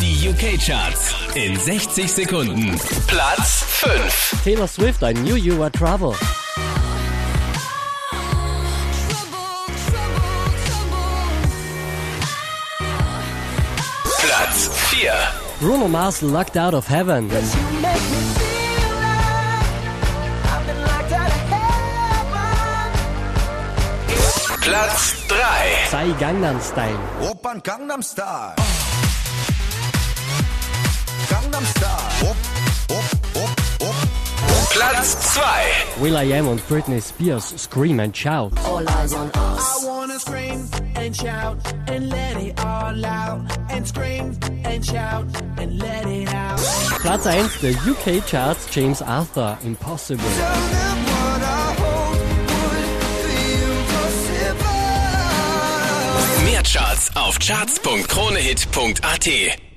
Die UK-Charts in 60 Sekunden. Platz 5. Taylor Swift, I knew you were trouble. Platz 4. Bruno Mars, Locked Out of Heaven. Platz 3. Sai Gangnam Style. Opern Gangnam Style. Platz 2. Will.i.am und Britney Spears, Scream and Shout. All eyes on us. I wanna scream and shout and let it all out. And scream and shout and let it out. Platz 1 der UK Charts, James Arthur, Impossible. Mehr Charts auf charts.kronehit.at.